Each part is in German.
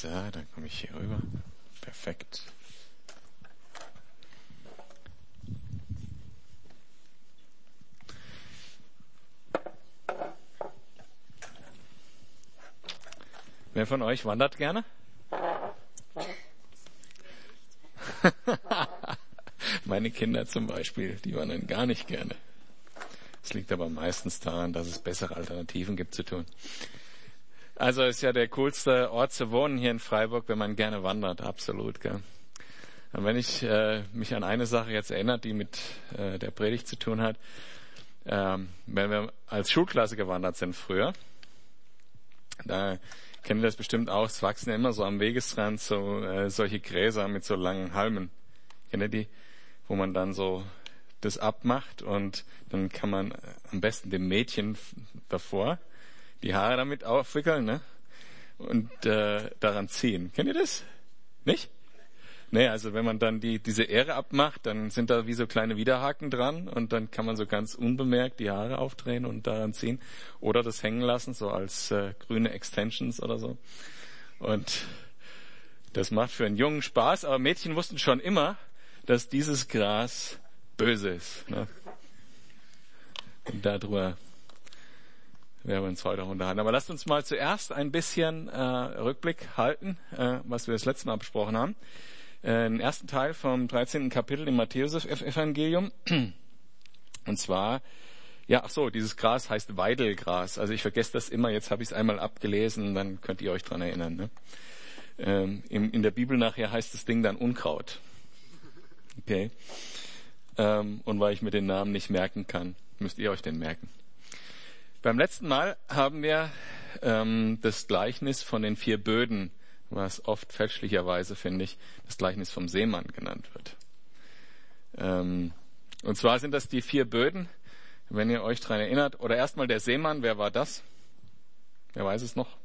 So, dann komme ich hier rüber. Perfekt. Wer von euch wandert gerne? Meine Kinder zum Beispiel, die wandern gar nicht gerne. Es liegt aber meistens daran, dass es bessere Alternativen gibt zu tun. Also ist ja der coolste Ort zu wohnen hier in Freiburg, wenn man gerne wandert, absolut. Gell? Und wenn ich äh, mich an eine Sache jetzt erinnert, die mit äh, der Predigt zu tun hat, ähm, wenn wir als Schulklasse gewandert sind früher, da kennen das bestimmt auch, es wachsen immer so am Wegesrand so äh, solche Gräser mit so langen Halmen. Kennt ihr die? Wo man dann so das abmacht und dann kann man am besten dem Mädchen davor die Haare damit aufwickeln ne? und äh, daran ziehen. Kennt ihr das? Nicht? Nee, also wenn man dann die, diese Ähre abmacht, dann sind da wie so kleine Widerhaken dran und dann kann man so ganz unbemerkt die Haare aufdrehen und daran ziehen oder das hängen lassen, so als äh, grüne Extensions oder so. Und das macht für einen Jungen Spaß, aber Mädchen wussten schon immer, dass dieses Gras böse ist. Ne? Und darüber werden wir uns heute unterhalten. Aber lasst uns mal zuerst ein bisschen äh, Rückblick halten, äh, was wir das letzte Mal besprochen haben. Äh, den ersten Teil vom 13. Kapitel im Matthäus-Evangelium. Und zwar, ja, ach so, dieses Gras heißt Weidelgras. Also ich vergesse das immer, jetzt habe ich es einmal abgelesen, dann könnt ihr euch dran erinnern. Ne? Ähm, in, in der Bibel nachher heißt das Ding dann Unkraut. Okay. Ähm, und weil ich mir den Namen nicht merken kann, müsst ihr euch den merken. Beim letzten Mal haben wir ähm, das Gleichnis von den vier Böden, was oft fälschlicherweise, finde ich, das Gleichnis vom Seemann genannt wird. Ähm, und zwar sind das die vier Böden, wenn ihr euch daran erinnert. Oder erstmal der Seemann, wer war das? Wer weiß es noch?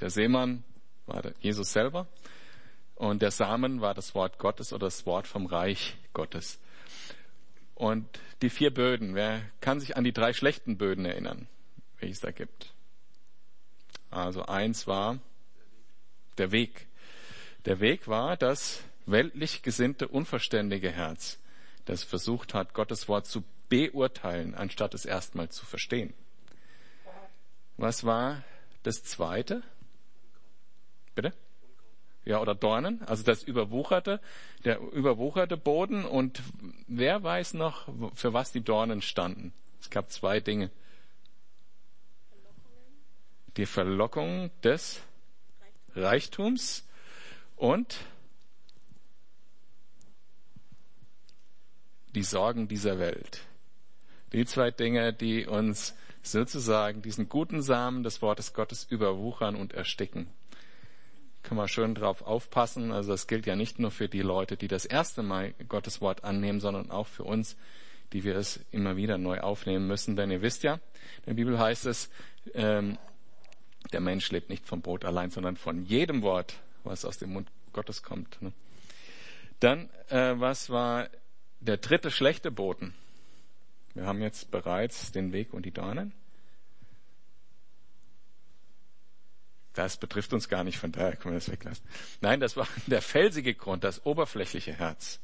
Der Seemann war Jesus selber. Und der Samen war das Wort Gottes oder das Wort vom Reich Gottes. Und die vier Böden, wer kann sich an die drei schlechten Böden erinnern, welche es da gibt? Also eins war der Weg. Der Weg war das weltlich gesinnte, unverständige Herz, das versucht hat, Gottes Wort zu beurteilen, anstatt es erstmal zu verstehen. Was war das zweite? Bitte? Ja, oder Dornen, also das überwucherte, der überwucherte Boden und wer weiß noch, für was die Dornen standen? Es gab zwei Dinge. Die Verlockung des Reichtums und die Sorgen dieser Welt. Die zwei Dinge, die uns sozusagen diesen guten Samen des Wortes Gottes überwuchern und ersticken kann man schön drauf aufpassen. Also das gilt ja nicht nur für die Leute, die das erste Mal Gottes Wort annehmen, sondern auch für uns, die wir es immer wieder neu aufnehmen müssen. Denn ihr wisst ja, in der Bibel heißt es, ähm, der Mensch lebt nicht vom Brot allein, sondern von jedem Wort, was aus dem Mund Gottes kommt. Ne? Dann, äh, was war der dritte schlechte Boten? Wir haben jetzt bereits den Weg und die Dornen. Das betrifft uns gar nicht, von daher können wir das weglassen. Nein, das war der felsige Grund, das oberflächliche Herz,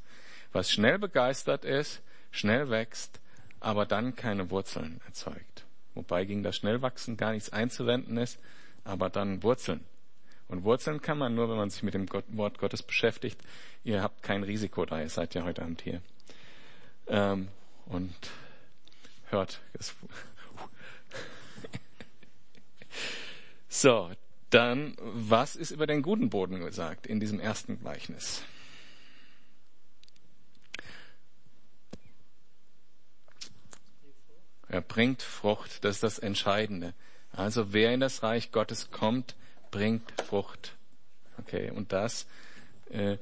was schnell begeistert ist, schnell wächst, aber dann keine Wurzeln erzeugt. Wobei gegen das Schnellwachsen gar nichts einzuwenden ist, aber dann Wurzeln. Und Wurzeln kann man nur, wenn man sich mit dem Wort Gottes beschäftigt. Ihr habt kein Risiko da, ihr seid ja heute Abend hier. Ähm, und hört. so, dann, was ist über den guten Boden gesagt in diesem ersten Gleichnis? Er bringt Frucht, das ist das Entscheidende. Also wer in das Reich Gottes kommt, bringt Frucht. Okay, und das, äh,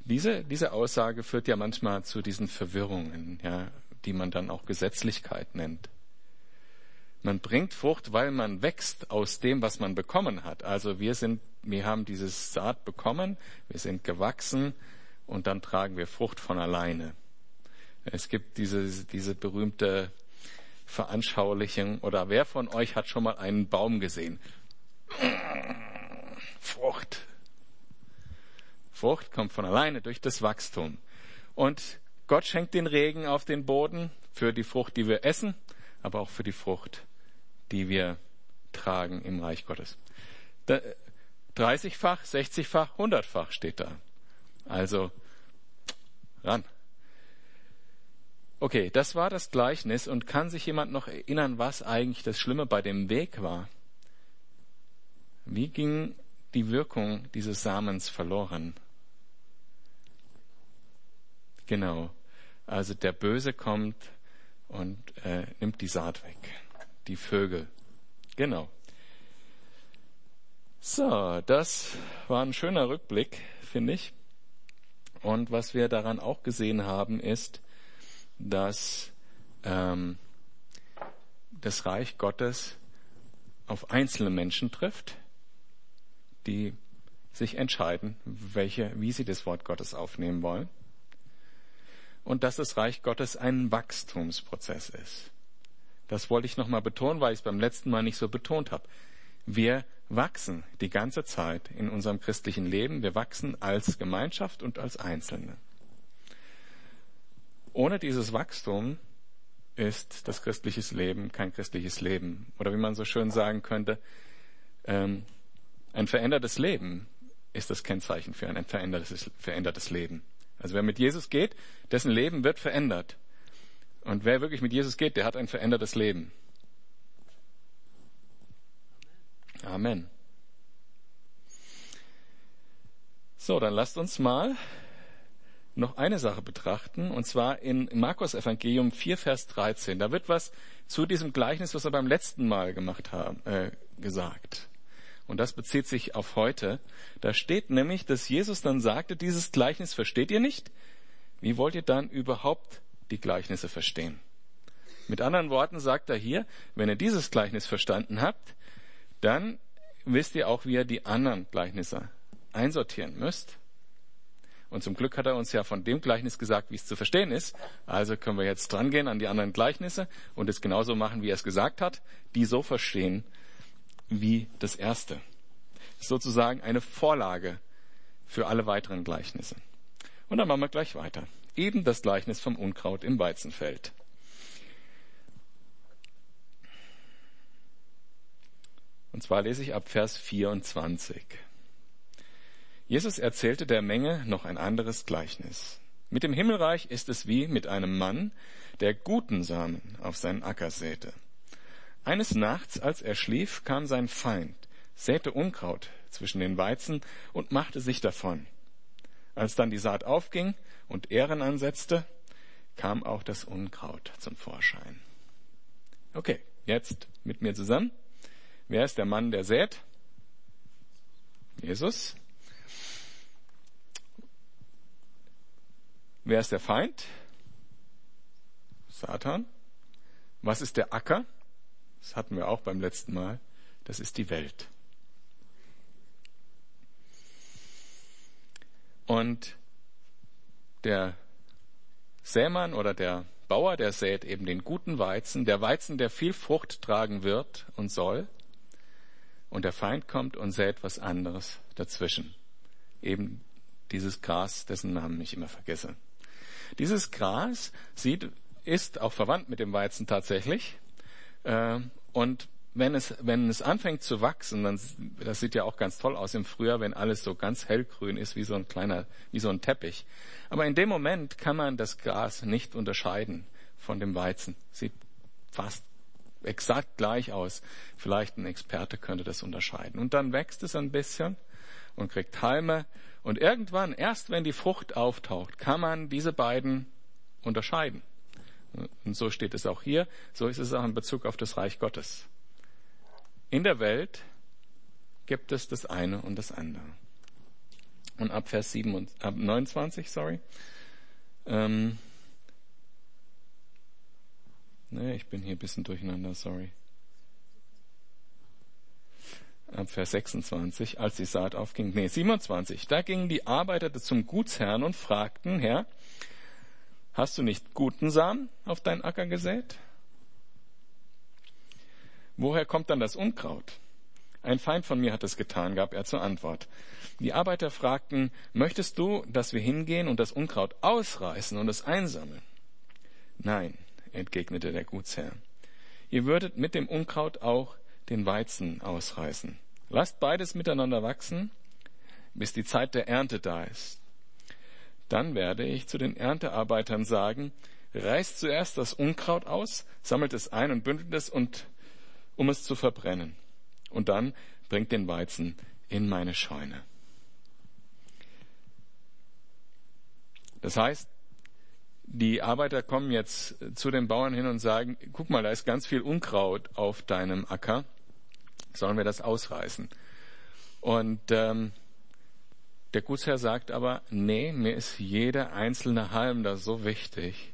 diese, diese Aussage führt ja manchmal zu diesen Verwirrungen, ja, die man dann auch Gesetzlichkeit nennt. Man bringt Frucht, weil man wächst aus dem, was man bekommen hat. Also wir sind, wir haben dieses Saat bekommen, wir sind gewachsen und dann tragen wir Frucht von alleine. Es gibt diese, diese berühmte Veranschaulichung oder wer von euch hat schon mal einen Baum gesehen? Frucht. Frucht kommt von alleine durch das Wachstum. Und Gott schenkt den Regen auf den Boden für die Frucht, die wir essen, aber auch für die Frucht, die wir tragen im Reich Gottes. 30-fach, 60-fach, 100-fach steht da. Also ran. Okay, das war das Gleichnis und kann sich jemand noch erinnern, was eigentlich das Schlimme bei dem Weg war? Wie ging die Wirkung dieses Samens verloren? Genau. Also der Böse kommt und äh, nimmt die Saat weg. Die Vögel. Genau. So, das war ein schöner Rückblick, finde ich. Und was wir daran auch gesehen haben, ist, dass ähm, das Reich Gottes auf einzelne Menschen trifft, die sich entscheiden, welche, wie sie das Wort Gottes aufnehmen wollen. Und dass das Reich Gottes ein Wachstumsprozess ist. Das wollte ich nochmal betonen, weil ich es beim letzten Mal nicht so betont habe. Wir wachsen die ganze Zeit in unserem christlichen Leben. Wir wachsen als Gemeinschaft und als Einzelne. Ohne dieses Wachstum ist das christliche Leben kein christliches Leben. Oder wie man so schön sagen könnte, ähm, ein verändertes Leben ist das Kennzeichen für ein verändertes, verändertes Leben. Also wer mit Jesus geht, dessen Leben wird verändert. Und wer wirklich mit Jesus geht, der hat ein verändertes Leben. Amen. So, dann lasst uns mal noch eine Sache betrachten, und zwar in Markus Evangelium 4, Vers 13. Da wird was zu diesem Gleichnis, was wir beim letzten Mal gemacht haben, äh, gesagt. Und das bezieht sich auf heute. Da steht nämlich, dass Jesus dann sagte, dieses Gleichnis versteht ihr nicht? Wie wollt ihr dann überhaupt die Gleichnisse verstehen? Mit anderen Worten sagt er hier, wenn ihr dieses Gleichnis verstanden habt, dann wisst ihr auch, wie ihr die anderen Gleichnisse einsortieren müsst. Und zum Glück hat er uns ja von dem Gleichnis gesagt, wie es zu verstehen ist. Also können wir jetzt drangehen an die anderen Gleichnisse und es genauso machen, wie er es gesagt hat, die so verstehen wie das erste. Sozusagen eine Vorlage für alle weiteren Gleichnisse. Und dann machen wir gleich weiter. Eben das Gleichnis vom Unkraut im Weizenfeld. Und zwar lese ich ab Vers 24. Jesus erzählte der Menge noch ein anderes Gleichnis. Mit dem Himmelreich ist es wie mit einem Mann, der guten Samen auf seinen Acker säte. Eines Nachts, als er schlief, kam sein Feind, säte Unkraut zwischen den Weizen und machte sich davon. Als dann die Saat aufging und Ähren ansetzte, kam auch das Unkraut zum Vorschein. Okay, jetzt mit mir zusammen. Wer ist der Mann, der sät? Jesus. Wer ist der Feind? Satan. Was ist der Acker? Das hatten wir auch beim letzten Mal. Das ist die Welt. Und der Sämann oder der Bauer, der sät eben den guten Weizen, der Weizen, der viel Frucht tragen wird und soll. Und der Feind kommt und sät was anderes dazwischen. Eben dieses Gras, dessen Namen ich immer vergesse. Dieses Gras sieht, ist auch verwandt mit dem Weizen tatsächlich. Äh, und wenn es, wenn es anfängt zu wachsen, dann, das sieht ja auch ganz toll aus im Frühjahr, wenn alles so ganz hellgrün ist, wie so ein kleiner, wie so ein Teppich. Aber in dem Moment kann man das Gras nicht unterscheiden von dem Weizen. Sieht fast exakt gleich aus. Vielleicht ein Experte könnte das unterscheiden. Und dann wächst es ein bisschen und kriegt Halme. Und irgendwann, erst wenn die Frucht auftaucht, kann man diese beiden unterscheiden. Und so steht es auch hier. So ist es auch in Bezug auf das Reich Gottes. In der Welt gibt es das eine und das andere. Und ab Vers 7 und, ab 29, sorry, ähm, Nee, ich bin hier ein bisschen durcheinander, sorry. Ab Vers 26, als die Saat aufging, nee, 27, da gingen die Arbeiter zum Gutsherrn und fragten, Herr, hast du nicht guten Samen auf deinen Acker gesät? Woher kommt dann das Unkraut? Ein Feind von mir hat es getan, gab er zur Antwort. Die Arbeiter fragten, möchtest du, dass wir hingehen und das Unkraut ausreißen und es einsammeln? Nein, entgegnete der Gutsherr. Ihr würdet mit dem Unkraut auch den Weizen ausreißen. Lasst beides miteinander wachsen, bis die Zeit der Ernte da ist. Dann werde ich zu den Erntearbeitern sagen, reißt zuerst das Unkraut aus, sammelt es ein und bündelt es und, um es zu verbrennen und dann bringt den Weizen in meine Scheune. Das heißt, die Arbeiter kommen jetzt zu den Bauern hin und sagen, guck mal, da ist ganz viel Unkraut auf deinem Acker, sollen wir das ausreißen? Und ähm, der Gutsherr sagt aber, nee, mir ist jeder einzelne Halm da so wichtig,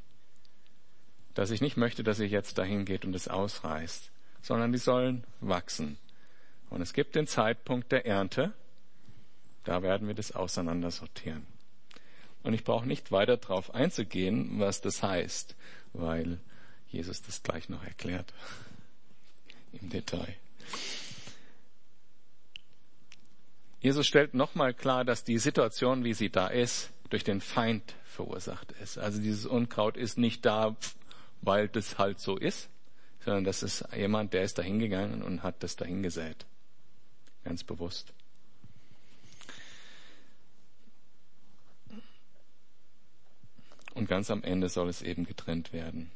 dass ich nicht möchte, dass ihr jetzt dahin geht und es ausreißt, sondern die sollen wachsen. Und es gibt den Zeitpunkt der Ernte. Da werden wir das auseinandersortieren. Und ich brauche nicht weiter darauf einzugehen, was das heißt, weil Jesus das gleich noch erklärt. Im Detail. Jesus stellt nochmal klar, dass die Situation, wie sie da ist, durch den Feind verursacht ist. Also dieses Unkraut ist nicht da, weil das halt so ist, sondern das ist jemand, der ist dahingegangen und hat das dahingesät ganz bewusst. Und ganz am Ende soll es eben getrennt werden.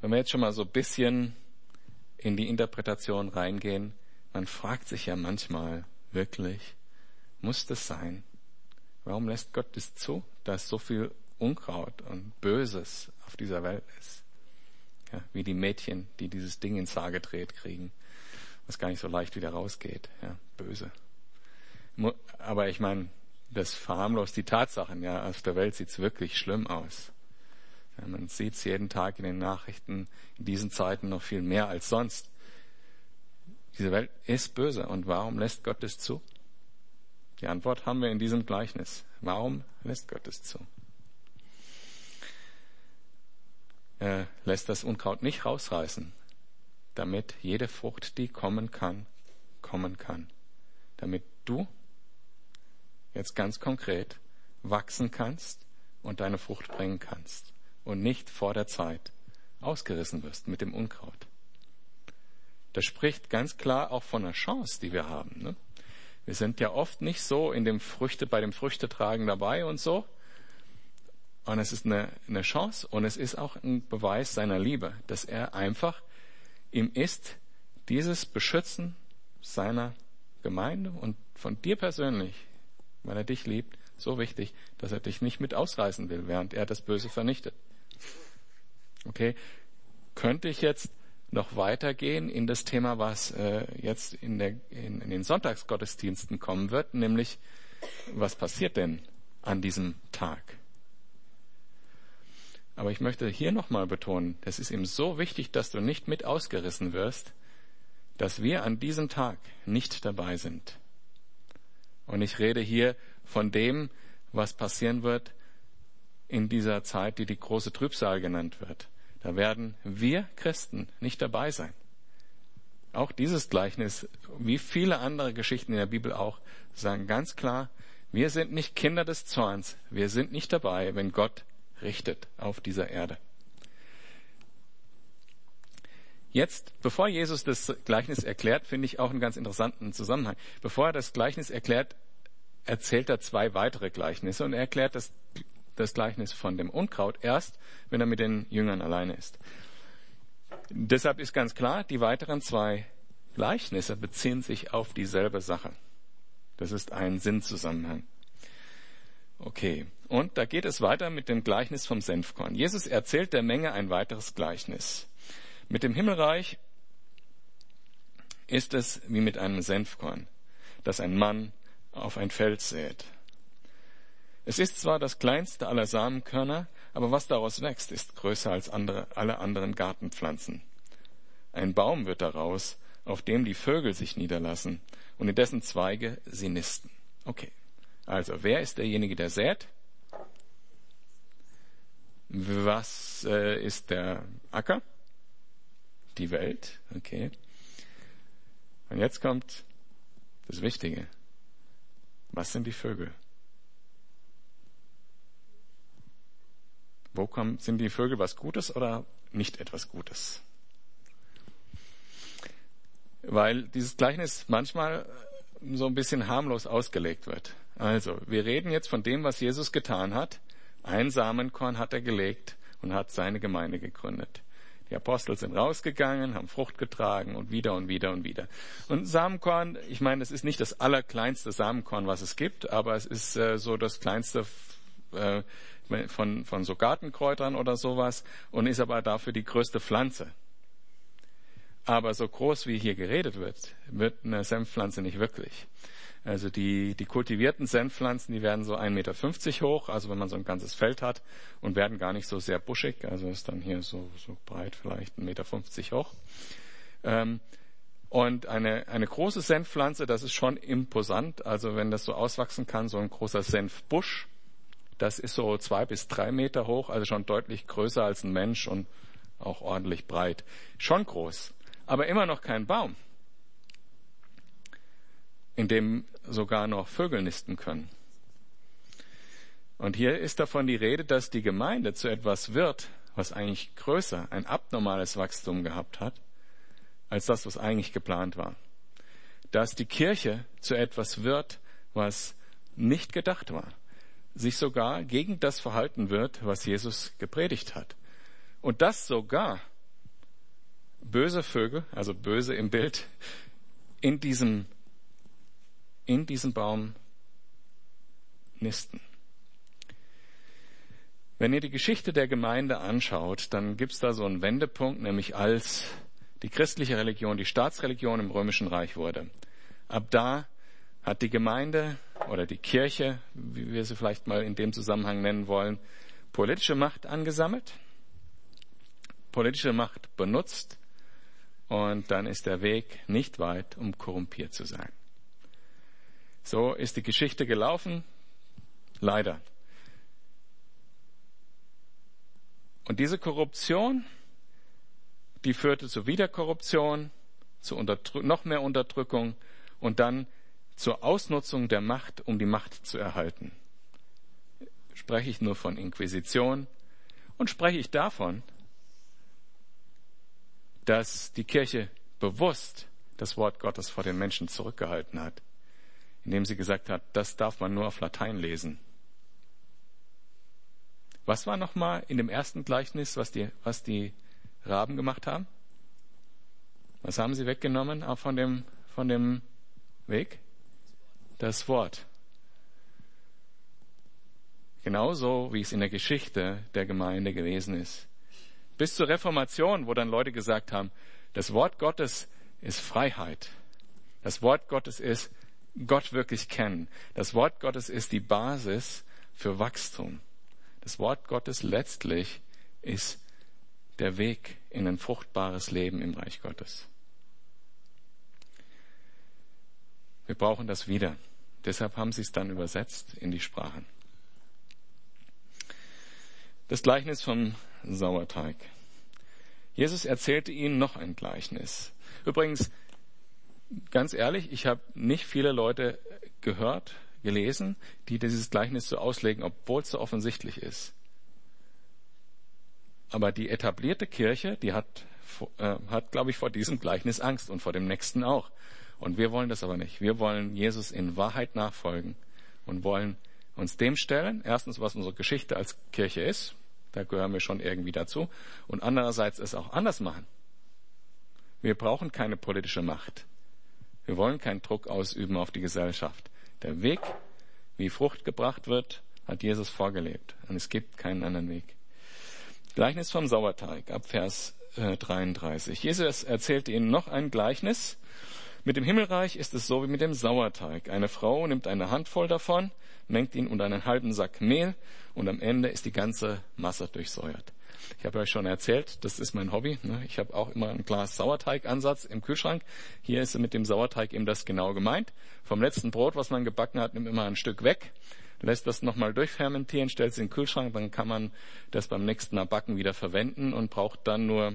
Wenn wir jetzt schon mal so ein bisschen in die Interpretation reingehen, man fragt sich ja manchmal wirklich, muss das sein? Warum lässt Gott es zu, dass so viel Unkraut und Böses auf dieser Welt ist? Ja, wie die Mädchen, die dieses Ding ins Haar gedreht kriegen was gar nicht so leicht wieder rausgeht. Ja, böse. Aber ich meine, das verharmlost die Tatsachen. Ja, auf der Welt sieht's wirklich schlimm aus. Ja, man sieht's jeden Tag in den Nachrichten in diesen Zeiten noch viel mehr als sonst. Diese Welt ist böse. Und warum lässt Gott es zu? Die Antwort haben wir in diesem Gleichnis. Warum lässt Gott es zu? Er lässt das Unkraut nicht rausreißen damit jede Frucht, die kommen kann, kommen kann. Damit du jetzt ganz konkret wachsen kannst und deine Frucht bringen kannst und nicht vor der Zeit ausgerissen wirst mit dem Unkraut. Das spricht ganz klar auch von einer Chance, die wir haben. Ne? Wir sind ja oft nicht so in dem Früchte, bei dem Früchtetragen dabei und so. Und es ist eine, eine Chance und es ist auch ein Beweis seiner Liebe, dass er einfach Ihm ist dieses Beschützen seiner Gemeinde und von dir persönlich, weil er dich liebt, so wichtig, dass er dich nicht mit ausreißen will, während er das Böse vernichtet. Okay, könnte ich jetzt noch weitergehen in das Thema, was äh, jetzt in, der, in, in den Sonntagsgottesdiensten kommen wird, nämlich was passiert denn an diesem Tag? Aber ich möchte hier nochmal betonen, es ist ihm so wichtig, dass du nicht mit ausgerissen wirst, dass wir an diesem Tag nicht dabei sind. Und ich rede hier von dem, was passieren wird in dieser Zeit, die die große Trübsal genannt wird. Da werden wir Christen nicht dabei sein. Auch dieses Gleichnis, wie viele andere Geschichten in der Bibel auch, sagen ganz klar, wir sind nicht Kinder des Zorns. Wir sind nicht dabei, wenn Gott richtet auf dieser Erde. Jetzt, bevor Jesus das Gleichnis erklärt, finde ich auch einen ganz interessanten Zusammenhang. Bevor er das Gleichnis erklärt, erzählt er zwei weitere Gleichnisse und er erklärt das, das Gleichnis von dem Unkraut erst, wenn er mit den Jüngern alleine ist. Deshalb ist ganz klar, die weiteren zwei Gleichnisse beziehen sich auf dieselbe Sache. Das ist ein Sinnzusammenhang. Okay. Und da geht es weiter mit dem Gleichnis vom Senfkorn. Jesus erzählt der Menge ein weiteres Gleichnis. Mit dem Himmelreich ist es wie mit einem Senfkorn, das ein Mann auf ein Feld sät. Es ist zwar das kleinste aller Samenkörner, aber was daraus wächst, ist größer als andere, alle anderen Gartenpflanzen. Ein Baum wird daraus, auf dem die Vögel sich niederlassen und in dessen Zweige sie nisten. Okay. Also, wer ist derjenige, der sät? Was äh, ist der Acker? Die Welt, okay. Und jetzt kommt das Wichtige. Was sind die Vögel? Wo kommen, sind die Vögel was Gutes oder nicht etwas Gutes? Weil dieses Gleichnis manchmal so ein bisschen harmlos ausgelegt wird. Also, wir reden jetzt von dem, was Jesus getan hat. Ein Samenkorn hat er gelegt und hat seine Gemeinde gegründet. Die Apostel sind rausgegangen, haben Frucht getragen und wieder und wieder und wieder. Und Samenkorn, ich meine, es ist nicht das allerkleinste Samenkorn, was es gibt, aber es ist äh, so das kleinste äh, von, von so Gartenkräutern oder sowas und ist aber dafür die größte Pflanze. Aber so groß wie hier geredet wird, wird eine Senfpflanze nicht wirklich. Also die, die kultivierten Senfpflanzen, die werden so 1,50 Meter hoch, also wenn man so ein ganzes Feld hat und werden gar nicht so sehr buschig, also ist dann hier so, so breit, vielleicht 1,50 Meter hoch. Ähm, und eine, eine große Senfpflanze, das ist schon imposant, also wenn das so auswachsen kann, so ein großer Senfbusch, das ist so zwei bis drei Meter hoch, also schon deutlich größer als ein Mensch und auch ordentlich breit. Schon groß, aber immer noch kein Baum in dem sogar noch Vögel nisten können. Und hier ist davon die Rede, dass die Gemeinde zu etwas wird, was eigentlich größer, ein abnormales Wachstum gehabt hat, als das, was eigentlich geplant war. Dass die Kirche zu etwas wird, was nicht gedacht war, sich sogar gegen das verhalten wird, was Jesus gepredigt hat. Und das sogar böse Vögel, also böse im Bild, in diesem in diesem Baum nisten. Wenn ihr die Geschichte der Gemeinde anschaut, dann gibt es da so einen Wendepunkt, nämlich als die christliche Religion die Staatsreligion im Römischen Reich wurde. Ab da hat die Gemeinde oder die Kirche, wie wir sie vielleicht mal in dem Zusammenhang nennen wollen, politische Macht angesammelt, politische Macht benutzt und dann ist der Weg nicht weit, um korrumpiert zu sein. So ist die Geschichte gelaufen. Leider. Und diese Korruption, die führte zu Wiederkorruption, zu noch mehr Unterdrückung und dann zur Ausnutzung der Macht, um die Macht zu erhalten. Spreche ich nur von Inquisition und spreche ich davon, dass die Kirche bewusst das Wort Gottes vor den Menschen zurückgehalten hat indem sie gesagt hat, das darf man nur auf Latein lesen. Was war nochmal in dem ersten Gleichnis, was die, was die Raben gemacht haben? Was haben sie weggenommen auch von dem, von dem Weg? Das Wort. Genauso wie es in der Geschichte der Gemeinde gewesen ist. Bis zur Reformation, wo dann Leute gesagt haben, das Wort Gottes ist Freiheit. Das Wort Gottes ist Gott wirklich kennen. Das Wort Gottes ist die Basis für Wachstum. Das Wort Gottes letztlich ist der Weg in ein fruchtbares Leben im Reich Gottes. Wir brauchen das wieder. Deshalb haben sie es dann übersetzt in die Sprachen. Das Gleichnis vom Sauerteig. Jesus erzählte ihnen noch ein Gleichnis. Übrigens, ganz ehrlich, ich habe nicht viele Leute gehört, gelesen, die dieses Gleichnis so auslegen, obwohl es so offensichtlich ist. Aber die etablierte Kirche, die hat, äh, hat, glaube ich, vor diesem Gleichnis Angst und vor dem nächsten auch. Und wir wollen das aber nicht. Wir wollen Jesus in Wahrheit nachfolgen und wollen uns dem stellen. Erstens, was unsere Geschichte als Kirche ist. Da gehören wir schon irgendwie dazu. Und andererseits es auch anders machen. Wir brauchen keine politische Macht. Wir wollen keinen Druck ausüben auf die Gesellschaft. Der Weg, wie Frucht gebracht wird, hat Jesus vorgelebt. Und es gibt keinen anderen Weg. Gleichnis vom Sauerteig ab Vers 33. Äh, Jesus erzählte ihnen noch ein Gleichnis. Mit dem Himmelreich ist es so wie mit dem Sauerteig. Eine Frau nimmt eine Handvoll davon, mengt ihn unter einen halben Sack Mehl und am Ende ist die ganze Masse durchsäuert. Ich habe euch schon erzählt, das ist mein Hobby. Ne? Ich habe auch immer ein Glas Sauerteigansatz im Kühlschrank. Hier ist mit dem Sauerteig eben das genau gemeint. Vom letzten Brot, was man gebacken hat, nimmt immer ein Stück weg, lässt das nochmal durchfermentieren, stellt es in den Kühlschrank, dann kann man das beim nächsten Mal backen wieder verwenden und braucht dann nur,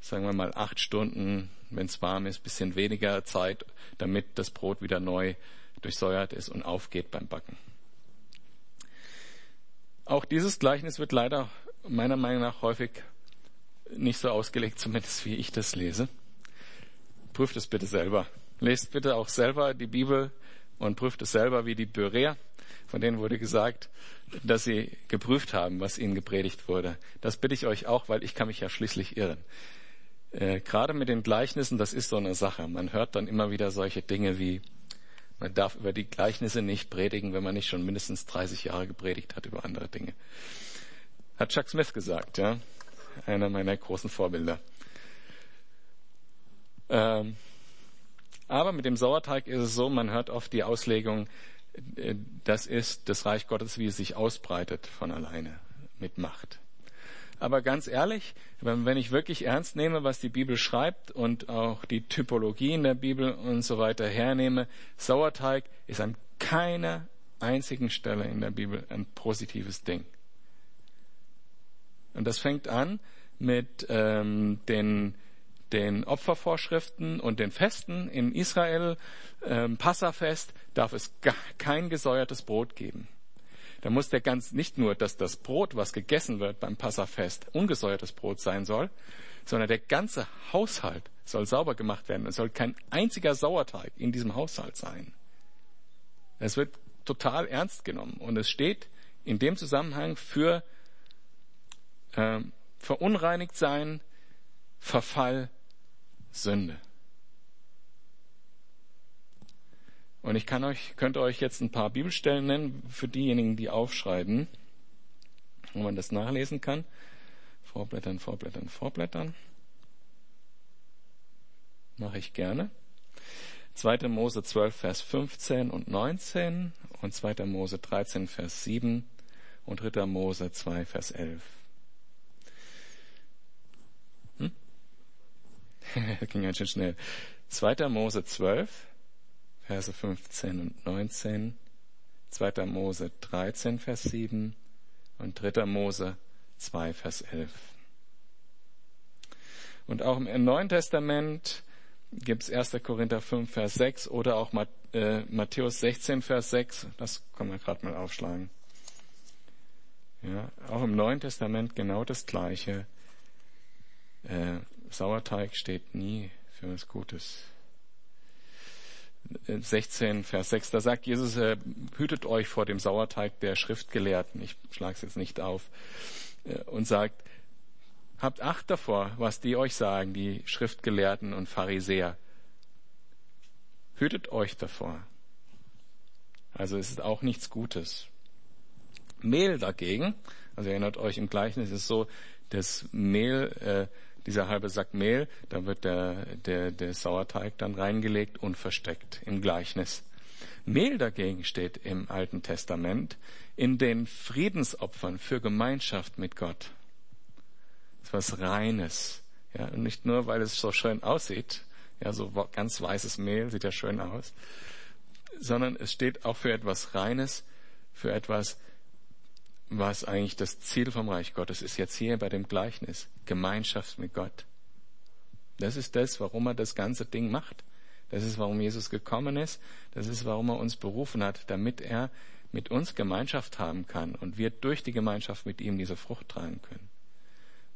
sagen wir mal, acht Stunden wenn es warm ist, bisschen weniger Zeit, damit das Brot wieder neu durchsäuert ist und aufgeht beim Backen. Auch dieses Gleichnis wird leider meiner Meinung nach häufig nicht so ausgelegt, zumindest wie ich das lese. Prüft es bitte selber. Lest bitte auch selber die Bibel und prüft es selber wie die Börer. Von denen wurde gesagt, dass sie geprüft haben, was ihnen gepredigt wurde. Das bitte ich euch auch, weil ich kann mich ja schließlich irren. Äh, gerade mit den Gleichnissen, das ist so eine Sache. Man hört dann immer wieder solche Dinge wie, man darf über die Gleichnisse nicht predigen, wenn man nicht schon mindestens 30 Jahre gepredigt hat über andere Dinge. Hat Chuck Smith gesagt, ja. Einer meiner großen Vorbilder. Ähm, aber mit dem Sauerteig ist es so, man hört oft die Auslegung, äh, das ist das Reich Gottes, wie es sich ausbreitet von alleine mit Macht. Aber ganz ehrlich, wenn ich wirklich ernst nehme, was die Bibel schreibt und auch die Typologie in der Bibel und so weiter hernehme, Sauerteig ist an keiner einzigen Stelle in der Bibel ein positives Ding. Und das fängt an mit ähm, den den Opfervorschriften und den Festen in Israel, ähm, Passafest, darf es gar kein gesäuertes Brot geben. Da muss der ganz, nicht nur, dass das Brot, was gegessen wird beim Passafest, ungesäuertes Brot sein soll, sondern der ganze Haushalt soll sauber gemacht werden. Es soll kein einziger Sauerteig in diesem Haushalt sein. Es wird total ernst genommen und es steht in dem Zusammenhang für äh, verunreinigt sein, Verfall, Sünde. Und ich kann euch, könnte euch jetzt ein paar Bibelstellen nennen für diejenigen, die aufschreiben, wo man das nachlesen kann. Vorblättern, vorblättern, vorblättern. Mache ich gerne. 2. Mose 12, Vers 15 und 19 und 2. Mose 13, Vers 7 und 3. Mose 2, Vers 11. das ging ganz schön schnell. 2. Mose 12, Verse 15 und 19, 2. Mose 13, Vers 7 und 3. Mose 2, Vers 11. Und auch im Neuen Testament gibt es 1. Korinther 5, Vers 6 oder auch äh, Matthäus 16, Vers 6. Das kann man gerade mal aufschlagen. Ja, auch im Neuen Testament genau das Gleiche. Äh, Sauerteig steht nie für was Gutes. 16, Vers 6, da sagt Jesus, äh, hütet euch vor dem Sauerteig der Schriftgelehrten. Ich schlage es jetzt nicht auf. Äh, und sagt, habt Acht davor, was die euch sagen, die Schriftgelehrten und Pharisäer. Hütet euch davor. Also es ist auch nichts Gutes. Mehl dagegen, also erinnert euch im Gleichnis, ist so, das Mehl äh, dieser halbe Sack Mehl, da wird der, der, der Sauerteig dann reingelegt und versteckt im Gleichnis. Mehl dagegen steht im Alten Testament in den Friedensopfern für Gemeinschaft mit Gott. Das ist was Reines. Ja, und nicht nur, weil es so schön aussieht, ja, so ganz weißes Mehl sieht ja schön aus, sondern es steht auch für etwas Reines, für etwas, was eigentlich das Ziel vom Reich Gottes ist, jetzt hier bei dem Gleichnis. Gemeinschaft mit Gott. Das ist das, warum er das ganze Ding macht. Das ist, warum Jesus gekommen ist. Das ist, warum er uns berufen hat, damit er mit uns Gemeinschaft haben kann und wir durch die Gemeinschaft mit ihm diese Frucht tragen können.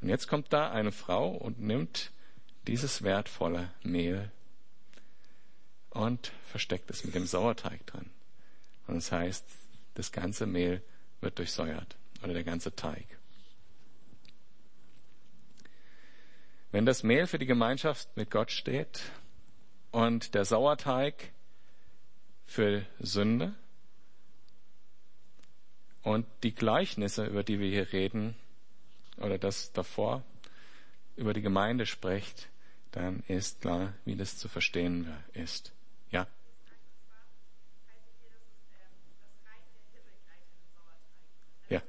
Und jetzt kommt da eine Frau und nimmt dieses wertvolle Mehl und versteckt es mit dem Sauerteig dran. Und das heißt, das ganze Mehl wird durchsäuert oder der ganze Teig. Wenn das Mehl für die Gemeinschaft mit Gott steht und der Sauerteig für Sünde und die Gleichnisse, über die wir hier reden, oder das davor über die Gemeinde spricht, dann ist klar, wie das zu verstehen ist. Ja? Ja.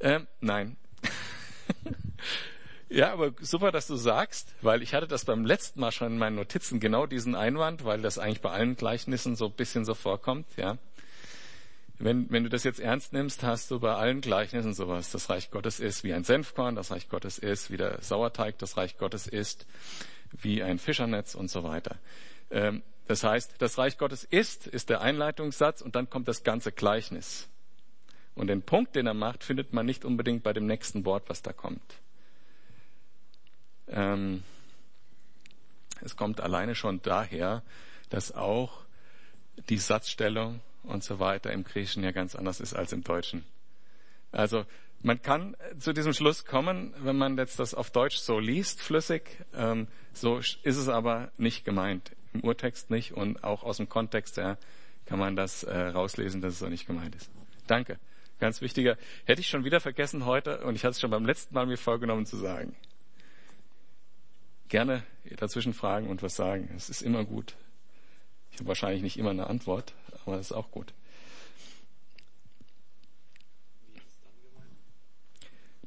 Ähm, nein. ja, aber super, dass du sagst, weil ich hatte das beim letzten Mal schon in meinen Notizen genau diesen Einwand, weil das eigentlich bei allen Gleichnissen so ein bisschen so vorkommt, ja. wenn, wenn du das jetzt ernst nimmst, hast du bei allen Gleichnissen sowas. Das Reich Gottes ist wie ein Senfkorn, das Reich Gottes ist wie der Sauerteig, das Reich Gottes ist wie ein Fischernetz und so weiter. Ähm, das heißt, das Reich Gottes ist, ist der Einleitungssatz und dann kommt das ganze Gleichnis. Und den Punkt, den er macht, findet man nicht unbedingt bei dem nächsten Wort, was da kommt. Ähm, es kommt alleine schon daher, dass auch die Satzstellung und so weiter im Griechischen ja ganz anders ist als im Deutschen. Also man kann zu diesem Schluss kommen, wenn man jetzt das auf Deutsch so liest, flüssig. Ähm, so ist es aber nicht gemeint. Im Urtext nicht und auch aus dem Kontext her kann man das äh, rauslesen, dass es so nicht gemeint ist. Danke. Ganz wichtiger. Hätte ich schon wieder vergessen heute und ich hatte es schon beim letzten Mal mir vorgenommen zu sagen. Gerne dazwischen fragen und was sagen. Es ist immer gut. Ich habe wahrscheinlich nicht immer eine Antwort, aber das ist auch gut.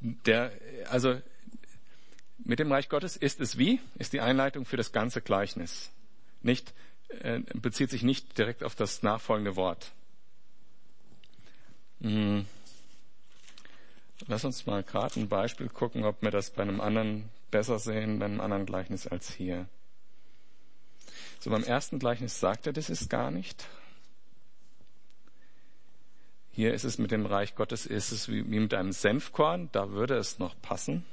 Der, also mit dem Reich Gottes ist es wie, ist die Einleitung für das ganze Gleichnis. Nicht, äh, bezieht sich nicht direkt auf das nachfolgende Wort. Hm. Lass uns mal gerade ein Beispiel gucken, ob wir das bei einem anderen besser sehen, bei einem anderen Gleichnis als hier. So beim ersten Gleichnis sagt er, das ist gar nicht. Hier ist es mit dem Reich Gottes, ist es wie mit einem Senfkorn, da würde es noch passen.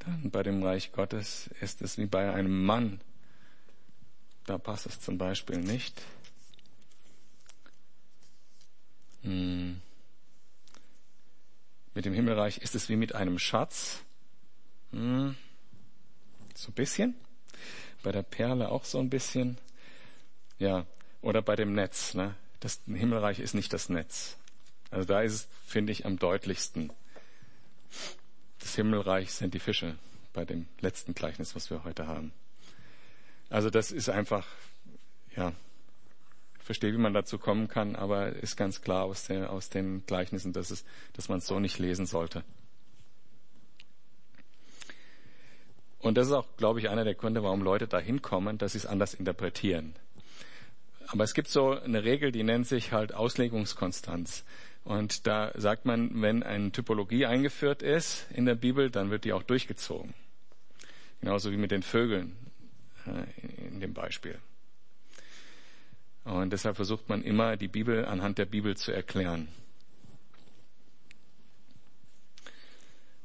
Dann bei dem Reich Gottes ist es wie bei einem Mann. Da passt es zum Beispiel nicht. Hm. Mit dem Himmelreich ist es wie mit einem Schatz. Hm. So ein bisschen. Bei der Perle auch so ein bisschen. Ja, oder bei dem Netz. Ne? Das Himmelreich ist nicht das Netz. Also da ist es, finde ich, am deutlichsten. Das Himmelreich sind die Fische bei dem letzten Gleichnis, was wir heute haben. Also das ist einfach, ja, ich verstehe, wie man dazu kommen kann, aber ist ganz klar aus, der, aus den Gleichnissen, dass, es, dass man es so nicht lesen sollte. Und das ist auch, glaube ich, einer der Gründe, warum Leute da hinkommen, dass sie es anders interpretieren. Aber es gibt so eine Regel, die nennt sich halt Auslegungskonstanz. Und da sagt man, wenn eine Typologie eingeführt ist in der Bibel, dann wird die auch durchgezogen. Genauso wie mit den Vögeln in dem Beispiel. Und deshalb versucht man immer, die Bibel anhand der Bibel zu erklären.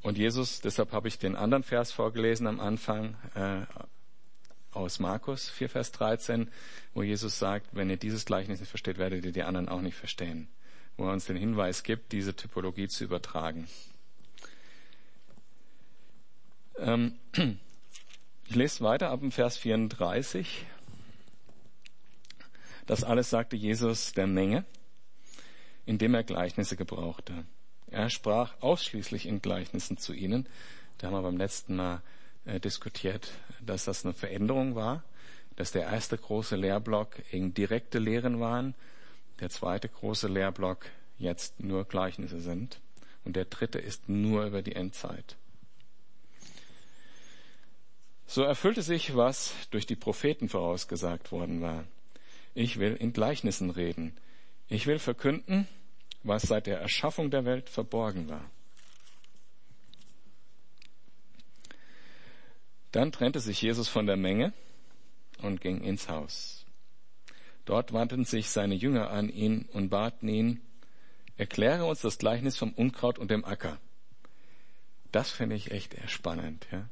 Und Jesus, deshalb habe ich den anderen Vers vorgelesen am Anfang, äh, aus Markus 4, Vers 13, wo Jesus sagt, wenn ihr dieses Gleichnis nicht versteht, werdet ihr die anderen auch nicht verstehen. Wo er uns den Hinweis gibt, diese Typologie zu übertragen. Ähm, ich lese weiter ab dem Vers 34. Das alles sagte Jesus der Menge, indem er Gleichnisse gebrauchte. Er sprach ausschließlich in Gleichnissen zu ihnen. Da haben wir beim letzten Mal äh, diskutiert, dass das eine Veränderung war, dass der erste große Lehrblock eben direkte Lehren waren, der zweite große Lehrblock jetzt nur Gleichnisse sind und der dritte ist nur über die Endzeit. So erfüllte sich, was durch die Propheten vorausgesagt worden war. Ich will in Gleichnissen reden. Ich will verkünden, was seit der Erschaffung der Welt verborgen war. Dann trennte sich Jesus von der Menge und ging ins Haus. Dort wandten sich seine Jünger an ihn und baten ihn, erkläre uns das Gleichnis vom Unkraut und dem Acker. Das finde ich echt spannend. Ja.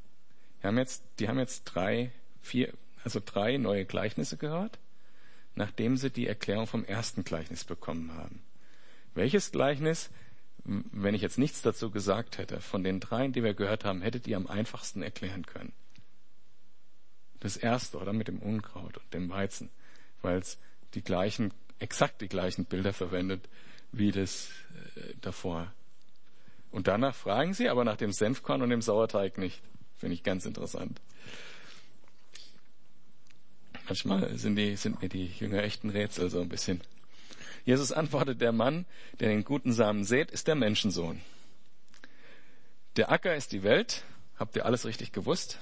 Die haben jetzt, die haben jetzt drei, vier, also drei neue Gleichnisse gehört, nachdem sie die Erklärung vom ersten Gleichnis bekommen haben. Welches Gleichnis, wenn ich jetzt nichts dazu gesagt hätte, von den dreien, die wir gehört haben, hättet ihr am einfachsten erklären können? das erste, oder mit dem Unkraut und dem Weizen, weil es die gleichen, exakt die gleichen Bilder verwendet wie das äh, davor. Und danach fragen sie aber nach dem Senfkorn und dem Sauerteig nicht. Finde ich ganz interessant. Manchmal sind, die, sind mir die Jünger echten Rätsel so ein bisschen. Jesus antwortet, der Mann, der den guten Samen sät, ist der Menschensohn. Der Acker ist die Welt. Habt ihr alles richtig gewusst?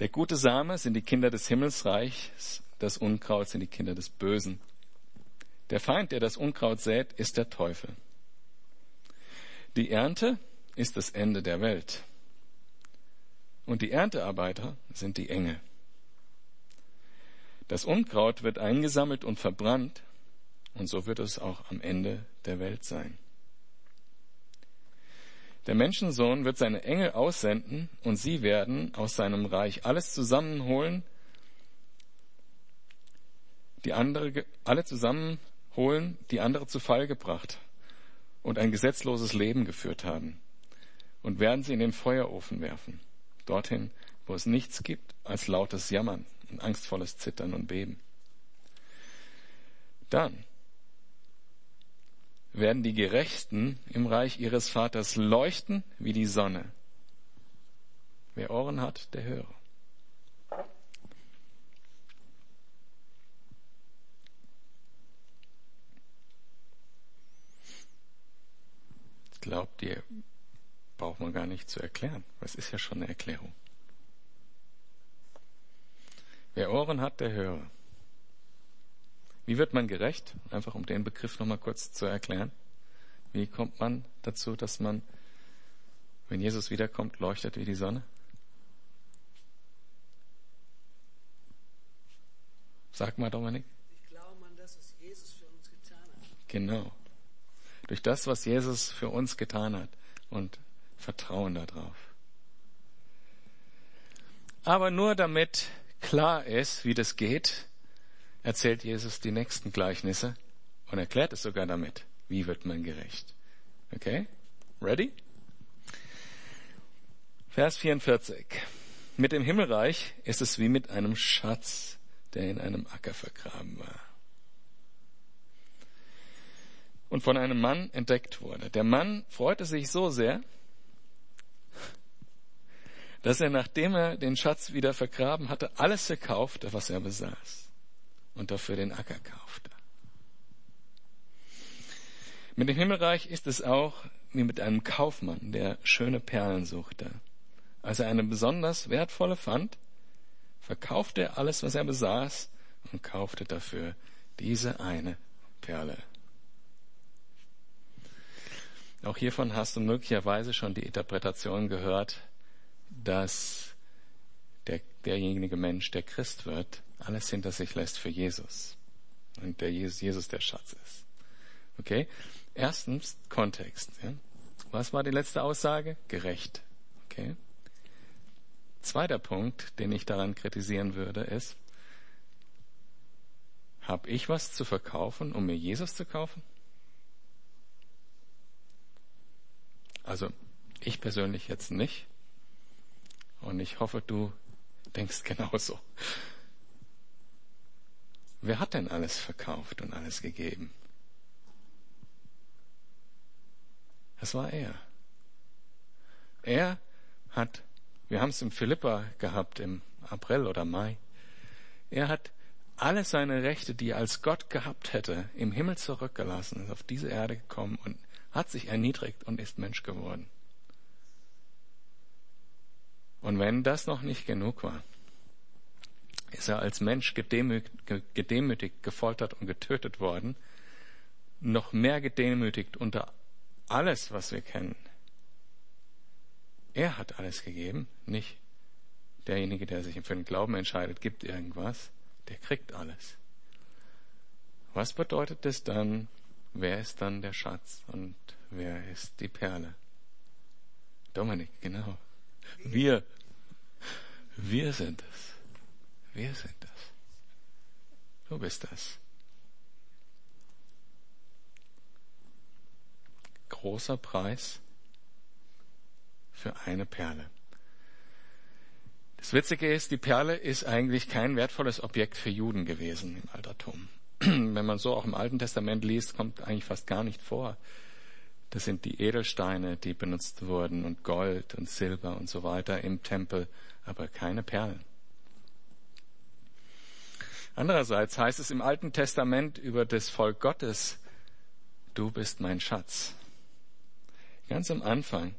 Der gute Same sind die Kinder des Himmelsreichs, das Unkraut sind die Kinder des Bösen. Der Feind, der das Unkraut sät, ist der Teufel. Die Ernte ist das Ende der Welt. Und die Erntearbeiter sind die Engel. Das Unkraut wird eingesammelt und verbrannt, und so wird es auch am Ende der Welt sein. Der Menschensohn wird seine Engel aussenden, und sie werden aus seinem Reich alles zusammenholen, die andere, alle zusammenholen, die andere zu Fall gebracht und ein gesetzloses Leben geführt haben, und werden sie in den Feuerofen werfen, dorthin, wo es nichts gibt als lautes Jammern und angstvolles Zittern und Beben. Dann werden die Gerechten im Reich ihres Vaters leuchten wie die Sonne. Wer Ohren hat, der höre. glaubt ihr, braucht man gar nicht zu erklären. Es ist ja schon eine Erklärung. Wer Ohren hat, der höre. Wie wird man gerecht? Einfach um den Begriff nochmal kurz zu erklären. Wie kommt man dazu, dass man, wenn Jesus wiederkommt, leuchtet wie die Sonne? Sag mal, Dominik. Ich glaube an das, was Jesus für uns getan hat. Genau. Durch das, was Jesus für uns getan hat und vertrauen darauf. Aber nur damit klar ist, wie das geht, erzählt Jesus die nächsten Gleichnisse und erklärt es sogar damit. Wie wird man gerecht? Okay? Ready? Vers 44. Mit dem Himmelreich ist es wie mit einem Schatz, der in einem Acker vergraben war und von einem Mann entdeckt wurde. Der Mann freute sich so sehr, dass er, nachdem er den Schatz wieder vergraben hatte, alles verkaufte, was er besaß und dafür den Acker kaufte. Mit dem Himmelreich ist es auch wie mit einem Kaufmann, der schöne Perlen suchte. Als er eine besonders wertvolle fand, verkaufte er alles, was er besaß und kaufte dafür diese eine Perle. Auch hiervon hast du möglicherweise schon die Interpretation gehört, dass der, derjenige Mensch, der Christ wird, alles hinter sich lässt für Jesus. Und der Jesus, Jesus der Schatz ist. Okay? Erstens Kontext. Ja? Was war die letzte Aussage? Gerecht. Okay? Zweiter Punkt, den ich daran kritisieren würde, ist, habe ich was zu verkaufen, um mir Jesus zu kaufen? Also ich persönlich jetzt nicht. Und ich hoffe, du denkst genauso. Wer hat denn alles verkauft und alles gegeben? Das war er. Er hat, wir haben es im Philippa gehabt im April oder Mai, er hat alle seine Rechte, die er als Gott gehabt hätte, im Himmel zurückgelassen, ist auf diese Erde gekommen und hat sich erniedrigt und ist Mensch geworden. Und wenn das noch nicht genug war, ist er als Mensch gedemütigt, gefoltert und getötet worden, noch mehr gedemütigt unter alles, was wir kennen. Er hat alles gegeben, nicht derjenige, der sich für den Glauben entscheidet, gibt irgendwas, der kriegt alles. Was bedeutet das dann wer ist dann der Schatz und wer ist die Perle? Dominik, genau. Wir. Wir sind es. Wir sind es. Du bist das. Großer Preis für eine Perle. Das Witzige ist, die Perle ist eigentlich kein wertvolles Objekt für Juden gewesen im Altertum. wenn man so auch im Alten Testament liest, kommt eigentlich fast gar nicht vor. Das sind die Edelsteine, die benutzt wurden und Gold und Silber und so weiter im Tempel, aber keine Perlen. Andererseits heißt es im Alten Testament über das Volk Gottes, du bist mein Schatz. Ganz am Anfang,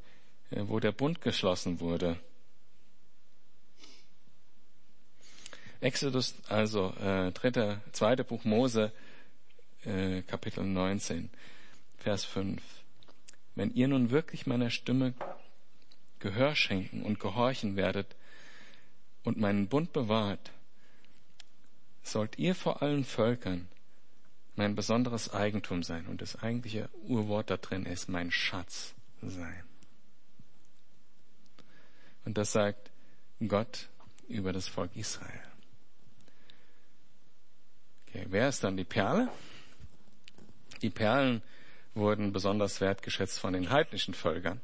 äh, wo der Bund geschlossen wurde, Exodus, also äh, dritte, zweite Buch Mose, äh, Kapitel 19, Vers 5. Wenn ihr nun wirklich meiner Stimme Gehör schenken und gehorchen werdet und meinen Bund bewahrt, sollt ihr vor allen Völkern mein besonderes Eigentum sein. Und das eigentliche Urwort da drin ist mein Schatz sein. Und das sagt Gott über das Volk Israel. Okay, wer ist dann die Perle? Die Perlen wurden besonders wertgeschätzt von den heidnischen Völkern.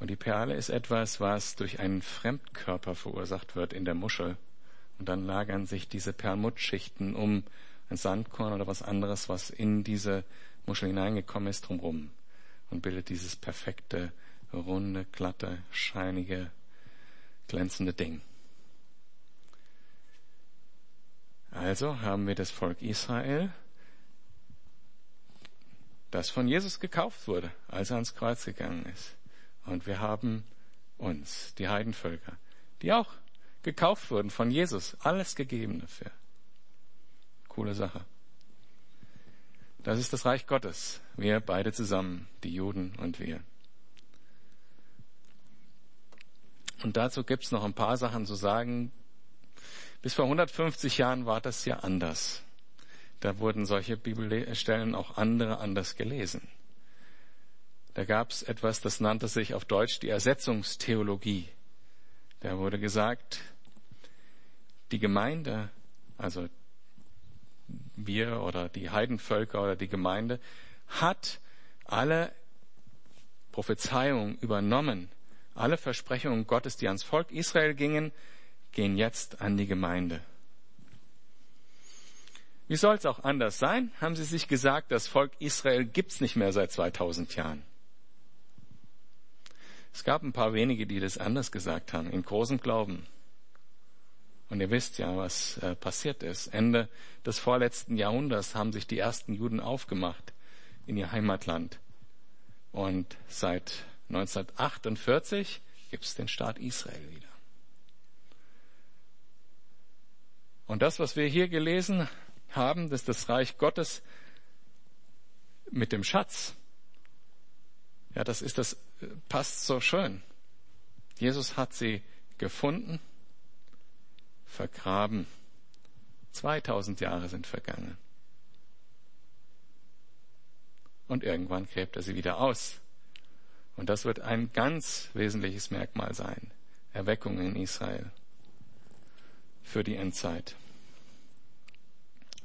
Und die Perle ist etwas, was durch einen Fremdkörper verursacht wird in der Muschel. Und dann lagern sich diese Perlmuttschichten um ein Sandkorn oder was anderes, was in diese Muschel hineingekommen ist, drumherum und bildet dieses perfekte, runde, glatte, scheinige, glänzende Ding. Also haben wir das Volk Israel, das von Jesus gekauft wurde, als er ans Kreuz gegangen ist. Und wir haben uns, die Heidenvölker, die auch gekauft wurden von Jesus, alles gegeben dafür. Coole Sache. Das ist das Reich Gottes. Wir beide zusammen, die Juden und wir. Und dazu gibt's noch ein paar Sachen zu sagen. Bis vor 150 Jahren war das ja anders. Da wurden solche Bibelstellen auch andere anders gelesen. Da gab's etwas, das nannte sich auf Deutsch die Ersetzungstheologie. Da wurde gesagt, die Gemeinde, also wir oder die Heidenvölker oder die Gemeinde, hat alle Prophezeiungen übernommen. Alle Versprechungen Gottes, die ans Volk Israel gingen, gehen jetzt an die Gemeinde. Wie soll es auch anders sein? Haben sie sich gesagt, das Volk Israel gibt's nicht mehr seit 2000 Jahren. Es gab ein paar wenige, die das anders gesagt haben, in großem Glauben. Und ihr wisst ja, was äh, passiert ist. Ende des vorletzten Jahrhunderts haben sich die ersten Juden aufgemacht in ihr Heimatland. Und seit 1948 gibt es den Staat Israel wieder. Und das, was wir hier gelesen haben, dass das Reich Gottes mit dem Schatz, ja, das ist das, passt so schön. Jesus hat sie gefunden vergraben. 2000 Jahre sind vergangen. Und irgendwann gräbt er sie wieder aus. Und das wird ein ganz wesentliches Merkmal sein. Erweckung in Israel für die Endzeit.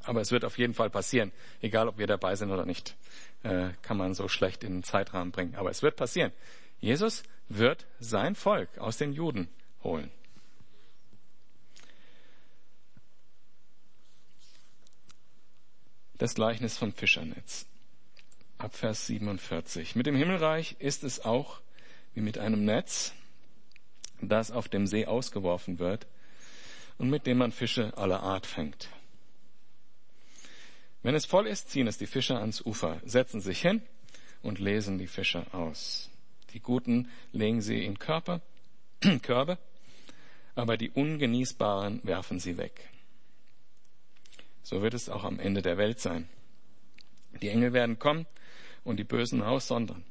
Aber es wird auf jeden Fall passieren, egal ob wir dabei sind oder nicht, äh, kann man so schlecht in den Zeitrahmen bringen. Aber es wird passieren. Jesus wird sein Volk aus den Juden holen. das Gleichnis vom Fischernetz. Ab Vers 47. Mit dem Himmelreich ist es auch wie mit einem Netz, das auf dem See ausgeworfen wird und mit dem man Fische aller Art fängt. Wenn es voll ist, ziehen es die Fischer ans Ufer, setzen sich hin und lesen die Fische aus. Die Guten legen sie in Körper, Körbe, aber die Ungenießbaren werfen sie weg. So wird es auch am Ende der Welt sein. Die Engel werden kommen und die Bösen aussondern.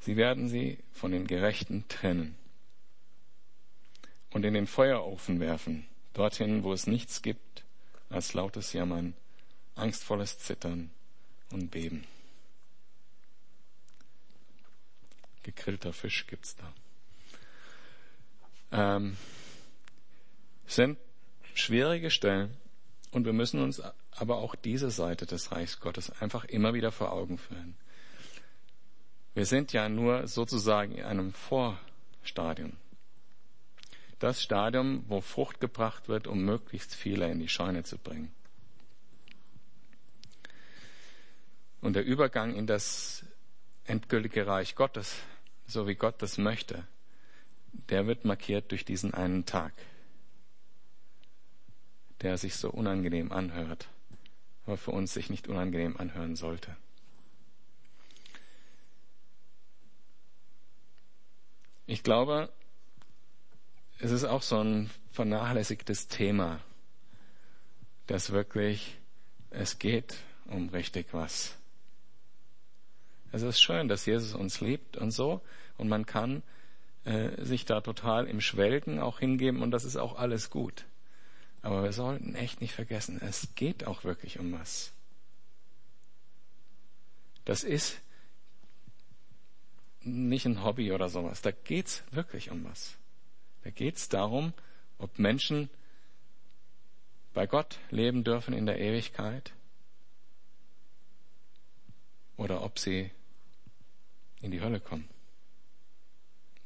Sie werden sie von den Gerechten trennen und in den Feuerofen werfen, dorthin, wo es nichts gibt als lautes Jammern, angstvolles Zittern und Beben. Gegrillter Fisch gibt's da. Ähm, sind schwierige Stellen, und wir müssen uns aber auch diese Seite des Reichs Gottes einfach immer wieder vor Augen führen. Wir sind ja nur sozusagen in einem Vorstadium. Das Stadium, wo Frucht gebracht wird, um möglichst viele in die Scheune zu bringen. Und der Übergang in das endgültige Reich Gottes, so wie Gott das möchte, der wird markiert durch diesen einen Tag der sich so unangenehm anhört, aber für uns sich nicht unangenehm anhören sollte. Ich glaube, es ist auch so ein vernachlässigtes Thema, dass wirklich es geht um richtig was. Es ist schön, dass Jesus uns liebt und so und man kann äh, sich da total im Schwelgen auch hingeben und das ist auch alles gut. Aber wir sollten echt nicht vergessen, es geht auch wirklich um was. Das ist nicht ein Hobby oder sowas. Da geht's wirklich um was. Da geht's darum, ob Menschen bei Gott leben dürfen in der Ewigkeit oder ob sie in die Hölle kommen,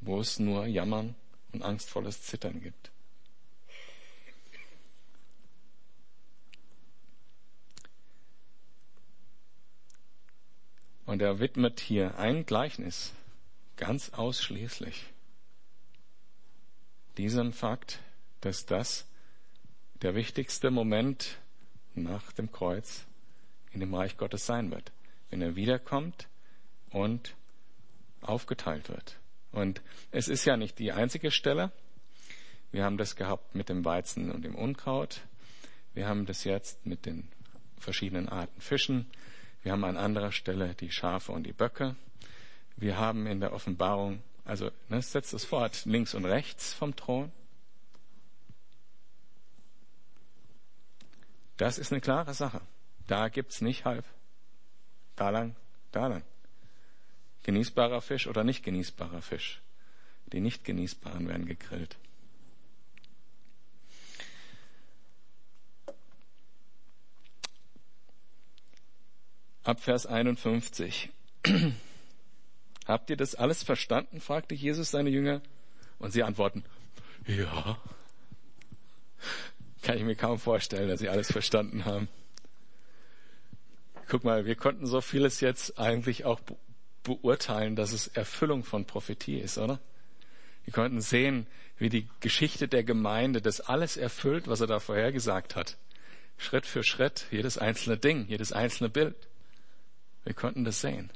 wo es nur Jammern und angstvolles Zittern gibt. Und er widmet hier ein Gleichnis ganz ausschließlich diesem Fakt, dass das der wichtigste Moment nach dem Kreuz in dem Reich Gottes sein wird, wenn er wiederkommt und aufgeteilt wird. Und es ist ja nicht die einzige Stelle. Wir haben das gehabt mit dem Weizen und dem Unkraut. Wir haben das jetzt mit den verschiedenen Arten Fischen. Wir haben an anderer Stelle die Schafe und die Böcke. Wir haben in der Offenbarung, also ne, setzt das Wort links und rechts vom Thron. Das ist eine klare Sache. Da gibt's nicht halb. Da lang, da lang. Genießbarer Fisch oder nicht genießbarer Fisch. Die nicht genießbaren werden gegrillt. Ab Vers 51. Habt ihr das alles verstanden? fragte Jesus seine Jünger. Und sie antworten, ja. Kann ich mir kaum vorstellen, dass sie alles verstanden haben. Guck mal, wir konnten so vieles jetzt eigentlich auch beurteilen, dass es Erfüllung von Prophetie ist, oder? Wir konnten sehen, wie die Geschichte der Gemeinde das alles erfüllt, was er da vorhergesagt hat. Schritt für Schritt, jedes einzelne Ding, jedes einzelne Bild. Wir konnten das sehen.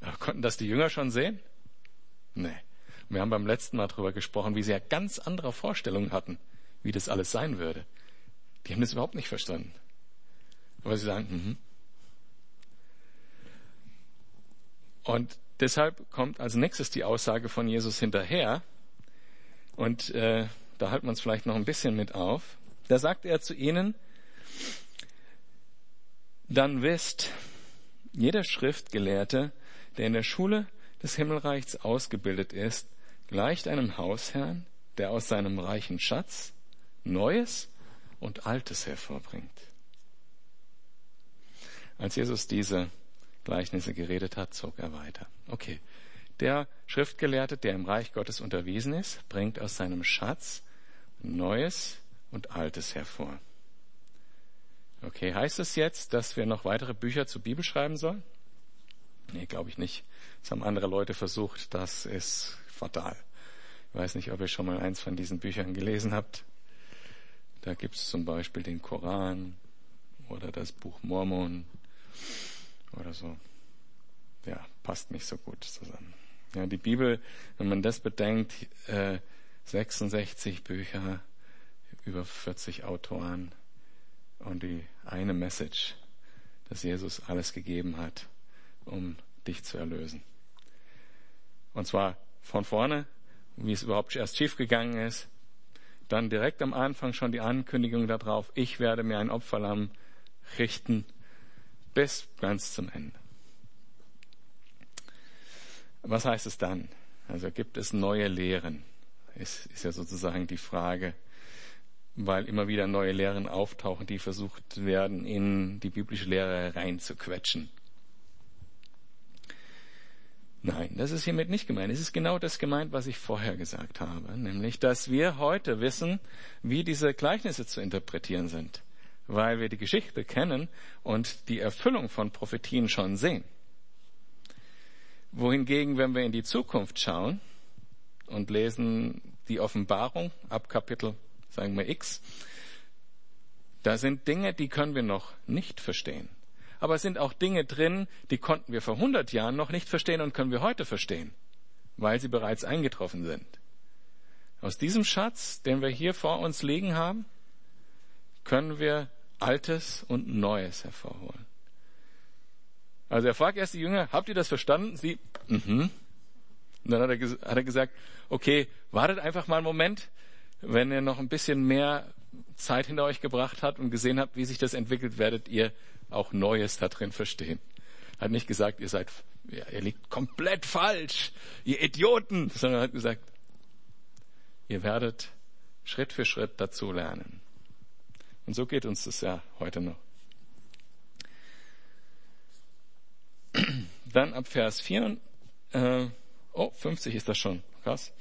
Aber konnten das die Jünger schon sehen? Nee. Wir haben beim letzten Mal darüber gesprochen, wie sie ja ganz andere Vorstellungen hatten, wie das alles sein würde. Die haben das überhaupt nicht verstanden. Aber sie sagen, mhm. Und deshalb kommt als nächstes die Aussage von Jesus hinterher. Und äh, da halten wir uns vielleicht noch ein bisschen mit auf. Da sagt er zu ihnen, dann wisst, jeder Schriftgelehrte, der in der Schule des Himmelreichs ausgebildet ist, gleicht einem Hausherrn, der aus seinem reichen Schatz Neues und Altes hervorbringt. Als Jesus diese Gleichnisse geredet hat, zog er weiter. Okay. Der Schriftgelehrte, der im Reich Gottes unterwiesen ist, bringt aus seinem Schatz Neues und Altes hervor. Okay, heißt es jetzt, dass wir noch weitere Bücher zur Bibel schreiben sollen? Nee, glaube ich nicht. Das haben andere Leute versucht. Das ist fatal. Ich weiß nicht, ob ihr schon mal eins von diesen Büchern gelesen habt. Da gibt es zum Beispiel den Koran oder das Buch Mormon oder so. Ja, passt nicht so gut zusammen. Ja, die Bibel, wenn man das bedenkt, äh, 66 Bücher, über 40 Autoren und die eine Message, dass Jesus alles gegeben hat, um dich zu erlösen. Und zwar von vorne, wie es überhaupt erst schiefgegangen ist, dann direkt am Anfang schon die Ankündigung darauf, ich werde mir ein Opferlamm richten bis ganz zum Ende. Was heißt es dann? Also gibt es neue Lehren? Ist, ist ja sozusagen die Frage, weil immer wieder neue Lehren auftauchen, die versucht werden, in die biblische Lehre reinzuquetschen. Nein, das ist hiermit nicht gemeint. Es ist genau das gemeint, was ich vorher gesagt habe, nämlich, dass wir heute wissen, wie diese Gleichnisse zu interpretieren sind weil wir die Geschichte kennen und die Erfüllung von Prophetien schon sehen. Wohingegen, wenn wir in die Zukunft schauen und lesen die Offenbarung ab Kapitel, sagen wir X, da sind Dinge, die können wir noch nicht verstehen. Aber es sind auch Dinge drin, die konnten wir vor 100 Jahren noch nicht verstehen und können wir heute verstehen, weil sie bereits eingetroffen sind. Aus diesem Schatz, den wir hier vor uns liegen haben, können wir Altes und Neues hervorholen. Also er fragt erst die Jünger, habt ihr das verstanden? Sie, mhm. Und dann hat er, hat er gesagt, okay, wartet einfach mal einen Moment, wenn ihr noch ein bisschen mehr Zeit hinter euch gebracht habt und gesehen habt, wie sich das entwickelt, werdet ihr auch Neues da drin verstehen. Hat nicht gesagt, ihr seid, ja, ihr liegt komplett falsch, ihr Idioten, sondern hat gesagt, ihr werdet Schritt für Schritt dazu lernen. Und so geht uns das ja heute noch. Dann ab Vers 4, äh, oh, 50 ist das schon, krass.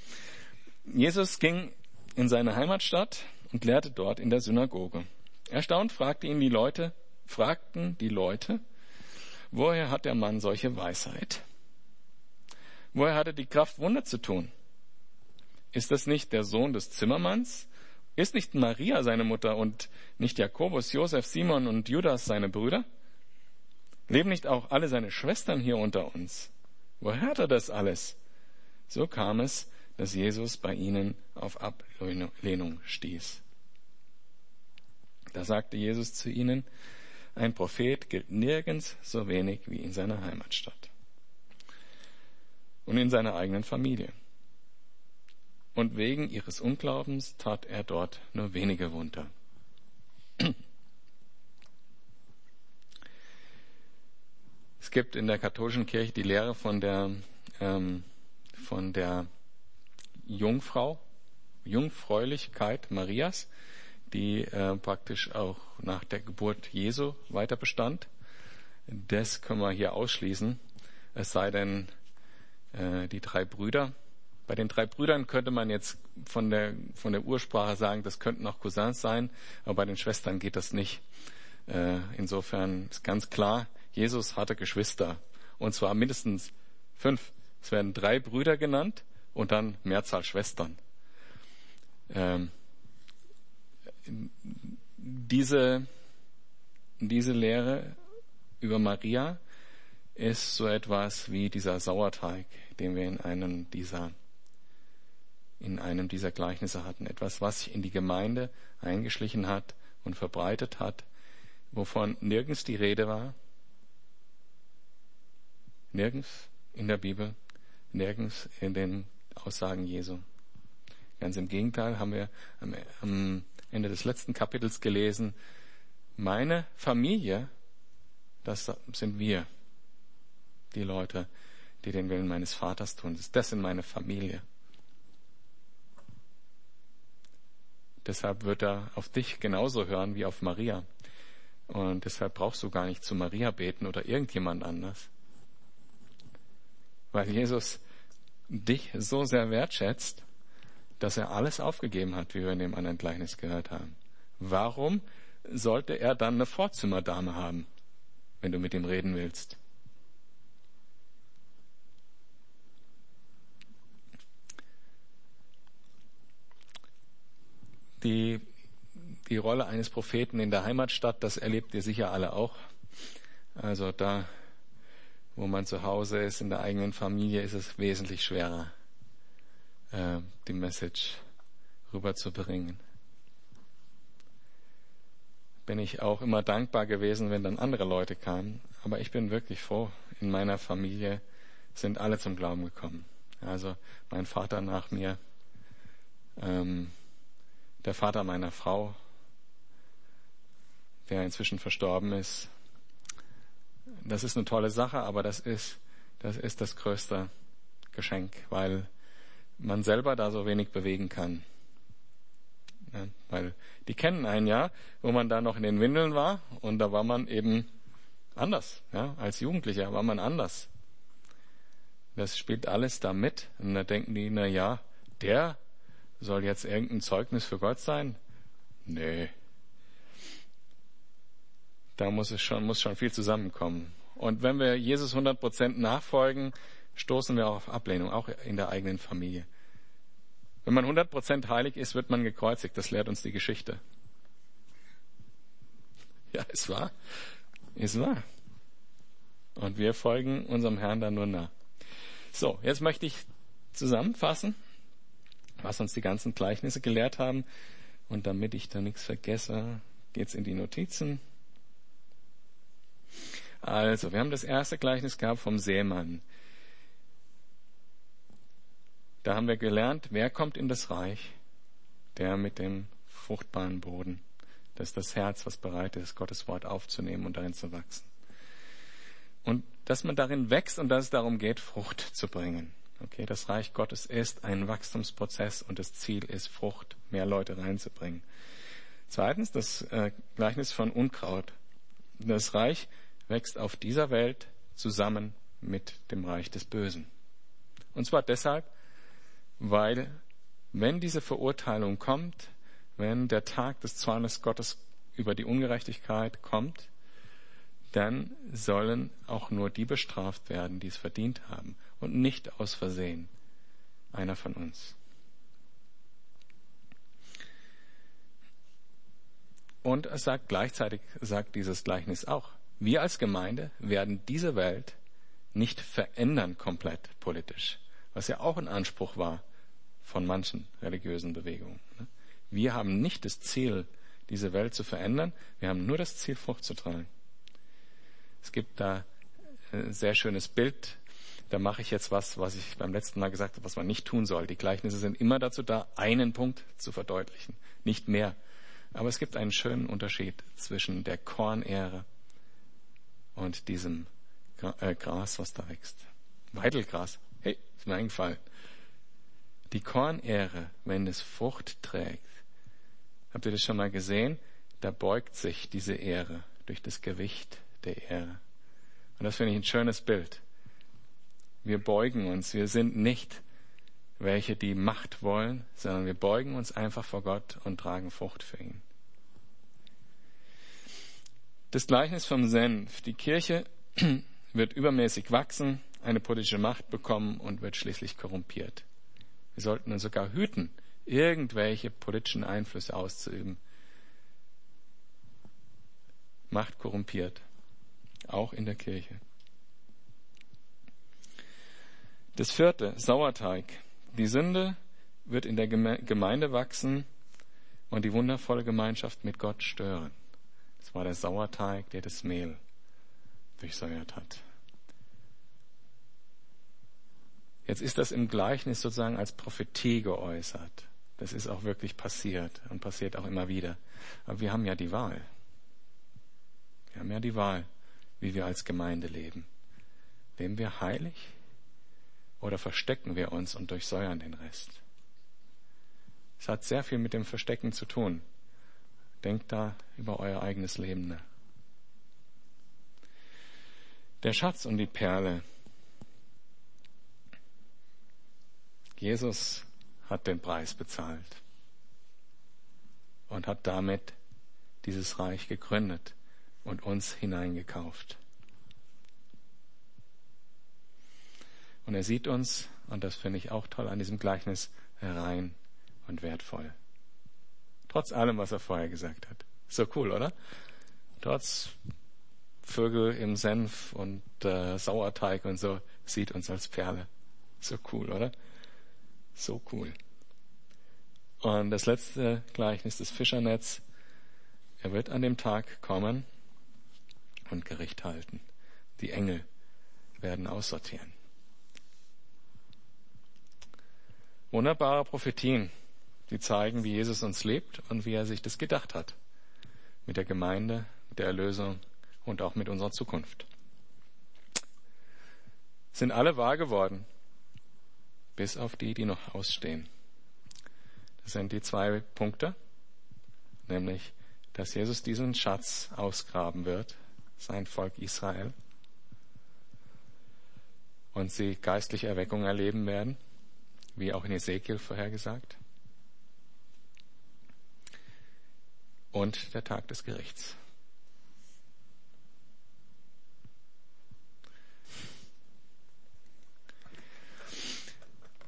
Jesus ging in seine Heimatstadt und lehrte dort in der Synagoge. Erstaunt fragte ihn die Leute, fragten die Leute, woher hat der Mann solche Weisheit? Woher hat er die Kraft, Wunder zu tun? Ist das nicht der Sohn des Zimmermanns? Ist nicht Maria seine Mutter und nicht Jakobus, Josef, Simon und Judas seine Brüder? Leben nicht auch alle seine Schwestern hier unter uns? Woher hat er das alles? So kam es, dass Jesus bei ihnen auf Ablehnung stieß. Da sagte Jesus zu ihnen, ein Prophet gilt nirgends so wenig wie in seiner Heimatstadt und in seiner eigenen Familie und wegen ihres Unglaubens tat er dort nur wenige Wunder. Es gibt in der katholischen Kirche die Lehre von der, ähm, von der Jungfrau, Jungfräulichkeit Marias, die äh, praktisch auch nach der Geburt Jesu weiter bestand. Das können wir hier ausschließen, es sei denn, äh, die drei Brüder bei den drei Brüdern könnte man jetzt von der, von der Ursprache sagen, das könnten auch Cousins sein, aber bei den Schwestern geht das nicht. Äh, insofern ist ganz klar, Jesus hatte Geschwister. Und zwar mindestens fünf. Es werden drei Brüder genannt und dann Mehrzahl Schwestern. Ähm, diese, diese Lehre über Maria ist so etwas wie dieser Sauerteig, den wir in einem dieser in einem dieser Gleichnisse hatten. Etwas, was sich in die Gemeinde eingeschlichen hat und verbreitet hat, wovon nirgends die Rede war. Nirgends in der Bibel, nirgends in den Aussagen Jesu. Ganz im Gegenteil haben wir am, Ende des letzten Kapitels gelesen, meine Familie, das sind wir, die Leute, die den Willen meines Vaters tun. Das sind meine Familie. Deshalb wird er auf dich genauso hören wie auf Maria. Und deshalb brauchst du gar nicht zu Maria beten oder irgendjemand anders. Weil Jesus dich so sehr wertschätzt, dass er alles aufgegeben hat, wie wir in dem anderen Gleichnis gehört haben. Warum sollte er dann eine Vorzimmerdame haben, wenn du mit ihm reden willst? Die, die Rolle eines Propheten in der Heimatstadt, das erlebt ihr sicher alle auch. Also da, wo man zu Hause ist, in der eigenen Familie, ist es wesentlich schwerer, äh, die Message rüberzubringen. Bin ich auch immer dankbar gewesen, wenn dann andere Leute kamen. Aber ich bin wirklich froh. In meiner Familie sind alle zum Glauben gekommen. Also mein Vater nach mir, ähm, der Vater meiner Frau, der inzwischen verstorben ist. Das ist eine tolle Sache, aber das ist, das ist das größte Geschenk, weil man selber da so wenig bewegen kann. Ja, weil die kennen ein Jahr, wo man da noch in den Windeln war und da war man eben anders. Ja, als Jugendlicher war man anders. Das spielt alles da mit. Und da denken die, na ja, der soll jetzt irgendein Zeugnis für Gott sein? Nee. Da muss es schon, muss schon viel zusammenkommen. Und wenn wir Jesus 100 Prozent nachfolgen, stoßen wir auf Ablehnung, auch in der eigenen Familie. Wenn man 100 Prozent heilig ist, wird man gekreuzigt. Das lehrt uns die Geschichte. Ja, es war. Es war. Und wir folgen unserem Herrn dann nur nach. So, jetzt möchte ich zusammenfassen was uns die ganzen Gleichnisse gelehrt haben. Und damit ich da nichts vergesse, geht's in die Notizen. Also, wir haben das erste Gleichnis gehabt vom Seemann. Da haben wir gelernt, wer kommt in das Reich? Der mit dem fruchtbaren Boden. Das ist das Herz, was bereit ist, Gottes Wort aufzunehmen und darin zu wachsen. Und dass man darin wächst und dass es darum geht, Frucht zu bringen. Okay, das Reich Gottes ist ein Wachstumsprozess und das Ziel ist, Frucht, mehr Leute reinzubringen. Zweitens, das äh, Gleichnis von Unkraut. Das Reich wächst auf dieser Welt zusammen mit dem Reich des Bösen. Und zwar deshalb, weil wenn diese Verurteilung kommt, wenn der Tag des Zornes Gottes über die Ungerechtigkeit kommt, dann sollen auch nur die bestraft werden, die es verdient haben und nicht aus Versehen einer von uns. Und es sagt gleichzeitig, sagt dieses Gleichnis auch, wir als Gemeinde werden diese Welt nicht verändern komplett politisch, was ja auch ein Anspruch war von manchen religiösen Bewegungen. Ne? Wir haben nicht das Ziel, diese Welt zu verändern, wir haben nur das Ziel, Frucht zu tragen. Es gibt da ein sehr schönes Bild, da mache ich jetzt was, was ich beim letzten Mal gesagt habe, was man nicht tun soll. Die Gleichnisse sind immer dazu da, einen Punkt zu verdeutlichen, nicht mehr. Aber es gibt einen schönen Unterschied zwischen der Kornähre und diesem äh, Gras, was da wächst. Weidelgras. Hey, ist mir eingefallen. Die Kornähre, wenn es Frucht trägt, habt ihr das schon mal gesehen? Da beugt sich diese Ähre durch das Gewicht der Ähre. Und das finde ich ein schönes Bild. Wir beugen uns. Wir sind nicht welche, die Macht wollen, sondern wir beugen uns einfach vor Gott und tragen Frucht für ihn. Das Gleichnis vom Senf. Die Kirche wird übermäßig wachsen, eine politische Macht bekommen und wird schließlich korrumpiert. Wir sollten uns sogar hüten, irgendwelche politischen Einflüsse auszuüben. Macht korrumpiert, auch in der Kirche. Das vierte, Sauerteig. Die Sünde wird in der Gemeinde wachsen und die wundervolle Gemeinschaft mit Gott stören. Es war der Sauerteig, der das Mehl durchsäuert hat. Jetzt ist das im Gleichnis sozusagen als Prophetie geäußert. Das ist auch wirklich passiert und passiert auch immer wieder. Aber wir haben ja die Wahl. Wir haben ja die Wahl, wie wir als Gemeinde leben. Leben wir heilig oder verstecken wir uns und durchsäuern den Rest? Es hat sehr viel mit dem Verstecken zu tun. Denkt da über euer eigenes Leben nach. Der Schatz und die Perle. Jesus hat den Preis bezahlt und hat damit dieses Reich gegründet und uns hineingekauft. Und er sieht uns, und das finde ich auch toll an diesem Gleichnis, rein und wertvoll. Trotz allem, was er vorher gesagt hat. So cool, oder? Trotz Vögel im Senf und äh, Sauerteig und so sieht uns als Perle. So cool, oder? So cool. Und das letzte Gleichnis, das Fischernetz. Er wird an dem Tag kommen und Gericht halten. Die Engel werden aussortieren. Wunderbare Prophetien die zeigen, wie Jesus uns lebt und wie er sich das gedacht hat. Mit der Gemeinde, mit der Erlösung und auch mit unserer Zukunft. Sind alle wahr geworden, bis auf die, die noch ausstehen. Das sind die zwei Punkte, nämlich, dass Jesus diesen Schatz ausgraben wird, sein Volk Israel, und sie geistliche Erweckung erleben werden, wie auch in Ezekiel vorhergesagt. und der Tag des Gerichts.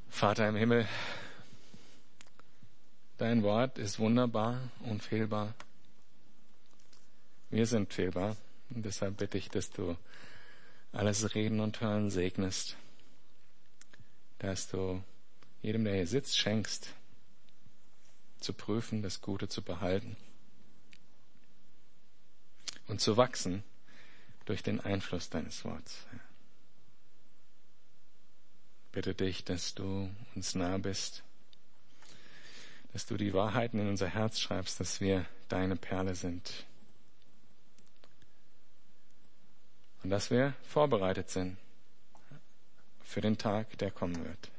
Vater im Himmel, dein Wort ist wunderbar, unfehlbar. Wir sind fehlbar und deshalb bitte ich, dass du alles Reden und Hören segnest, dass du jedem, der hier sitzt, schenkst, zu prüfen, das Gute zu behalten und zu wachsen durch den Einfluss deines Wortes. Bitte dich, dass du uns nah bist, dass du die Wahrheiten in unser Herz schreibst, dass wir deine Perle sind und dass wir vorbereitet sind für den Tag, der kommen wird.